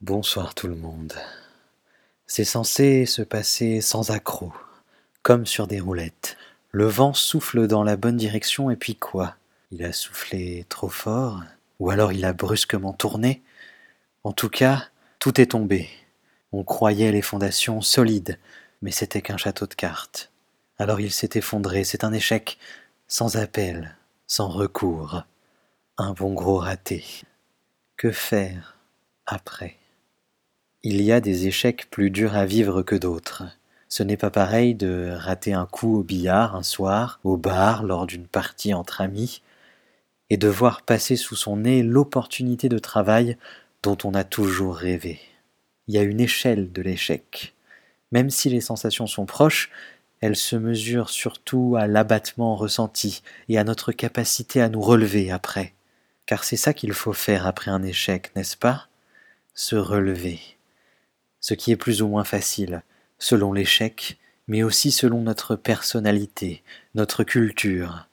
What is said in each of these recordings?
Bonsoir tout le monde. C'est censé se passer sans accroc, comme sur des roulettes. Le vent souffle dans la bonne direction et puis quoi? Il a soufflé trop fort? Ou alors il a brusquement tourné? En tout cas, tout est tombé. On croyait les fondations solides, mais c'était qu'un château de cartes. Alors il s'est effondré, c'est un échec, sans appel, sans recours. Un bon gros raté. Que faire après? Il y a des échecs plus durs à vivre que d'autres. Ce n'est pas pareil de rater un coup au billard un soir, au bar, lors d'une partie entre amis, et de voir passer sous son nez l'opportunité de travail dont on a toujours rêvé. Il y a une échelle de l'échec. Même si les sensations sont proches, elles se mesurent surtout à l'abattement ressenti et à notre capacité à nous relever après. Car c'est ça qu'il faut faire après un échec, n'est-ce pas? Se relever ce qui est plus ou moins facile, selon l'échec, mais aussi selon notre personnalité, notre culture.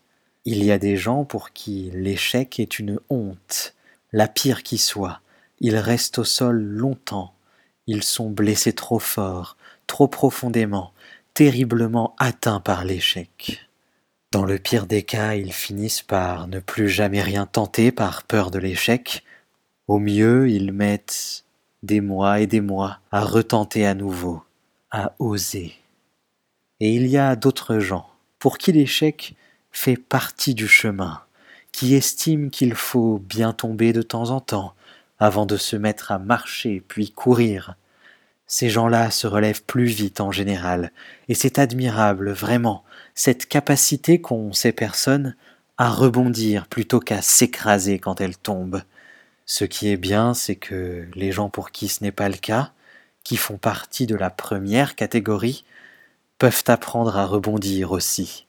Il y a des gens pour qui l'échec est une honte, la pire qui soit. Ils restent au sol longtemps. Ils sont blessés trop fort, trop profondément, terriblement atteints par l'échec. Dans le pire des cas, ils finissent par ne plus jamais rien tenter par peur de l'échec. Au mieux, ils mettent des mois et des mois à retenter à nouveau, à oser. Et il y a d'autres gens pour qui l'échec fait partie du chemin, qui estiment qu'il faut bien tomber de temps en temps avant de se mettre à marcher puis courir. Ces gens-là se relèvent plus vite en général, et c'est admirable vraiment cette capacité qu'ont ces personnes à rebondir plutôt qu'à s'écraser quand elles tombent. Ce qui est bien, c'est que les gens pour qui ce n'est pas le cas, qui font partie de la première catégorie, peuvent apprendre à rebondir aussi.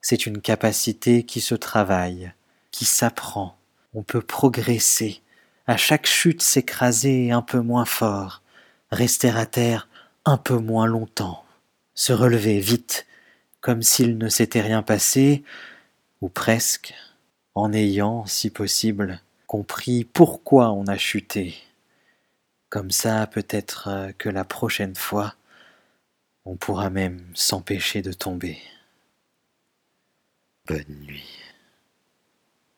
C'est une capacité qui se travaille, qui s'apprend. On peut progresser, à chaque chute s'écraser un peu moins fort, rester à terre un peu moins longtemps, se relever vite, comme s'il ne s'était rien passé, ou presque, en ayant, si possible, compris pourquoi on a chuté. Comme ça, peut-être euh, que la prochaine fois, on pourra même s'empêcher de tomber. Bonne nuit.